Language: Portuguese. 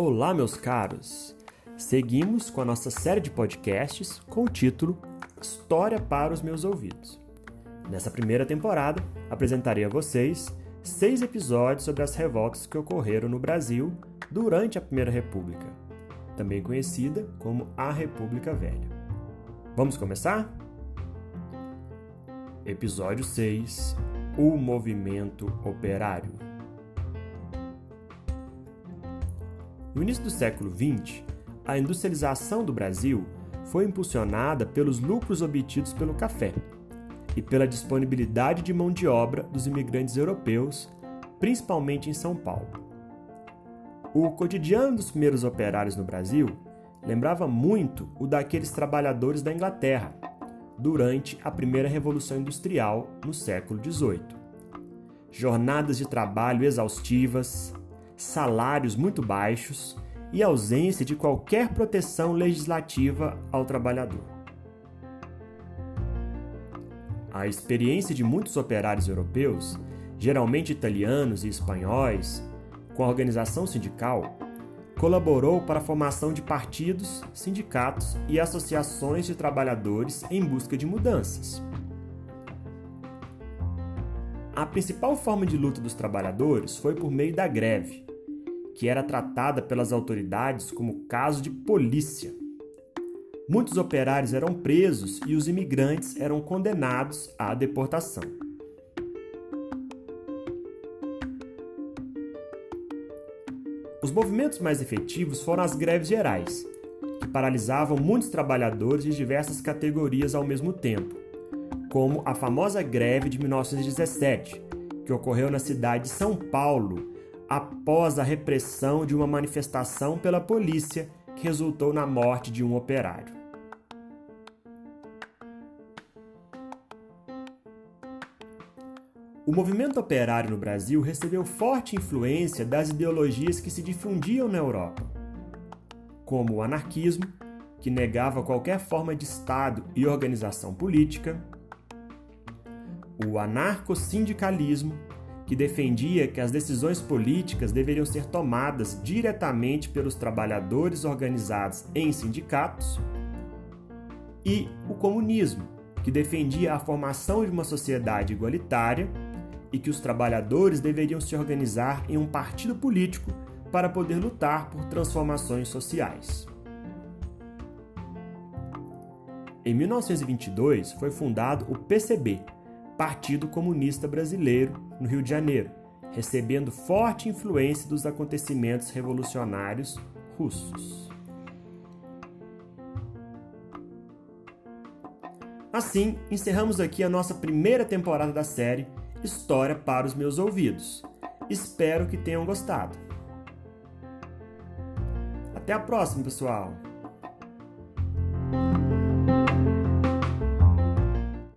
Olá, meus caros! Seguimos com a nossa série de podcasts com o título História para os Meus Ouvidos. Nessa primeira temporada, apresentarei a vocês seis episódios sobre as revoltas que ocorreram no Brasil durante a Primeira República, também conhecida como a República Velha. Vamos começar? Episódio 6 O Movimento Operário. No início do século XX, a industrialização do Brasil foi impulsionada pelos lucros obtidos pelo café e pela disponibilidade de mão de obra dos imigrantes europeus, principalmente em São Paulo. O cotidiano dos primeiros operários no Brasil lembrava muito o daqueles trabalhadores da Inglaterra durante a primeira Revolução Industrial no século XVIII. Jornadas de trabalho exaustivas, salários muito baixos e ausência de qualquer proteção legislativa ao trabalhador. A experiência de muitos operários europeus, geralmente italianos e espanhóis, com a organização sindical, colaborou para a formação de partidos, sindicatos e associações de trabalhadores em busca de mudanças. A principal forma de luta dos trabalhadores foi por meio da greve, que era tratada pelas autoridades como caso de polícia. Muitos operários eram presos e os imigrantes eram condenados à deportação. Os movimentos mais efetivos foram as greves gerais, que paralisavam muitos trabalhadores de diversas categorias ao mesmo tempo, como a famosa greve de 1917, que ocorreu na cidade de São Paulo após a repressão de uma manifestação pela polícia que resultou na morte de um operário. O movimento operário no Brasil recebeu forte influência das ideologias que se difundiam na Europa, como o anarquismo, que negava qualquer forma de Estado e organização política, o anarcossindicalismo, que defendia que as decisões políticas deveriam ser tomadas diretamente pelos trabalhadores organizados em sindicatos, e o comunismo, que defendia a formação de uma sociedade igualitária e que os trabalhadores deveriam se organizar em um partido político para poder lutar por transformações sociais. Em 1922 foi fundado o PCB, Partido Comunista Brasileiro, no Rio de Janeiro, recebendo forte influência dos acontecimentos revolucionários russos. Assim, encerramos aqui a nossa primeira temporada da série História para os Meus Ouvidos. Espero que tenham gostado. Até a próxima, pessoal!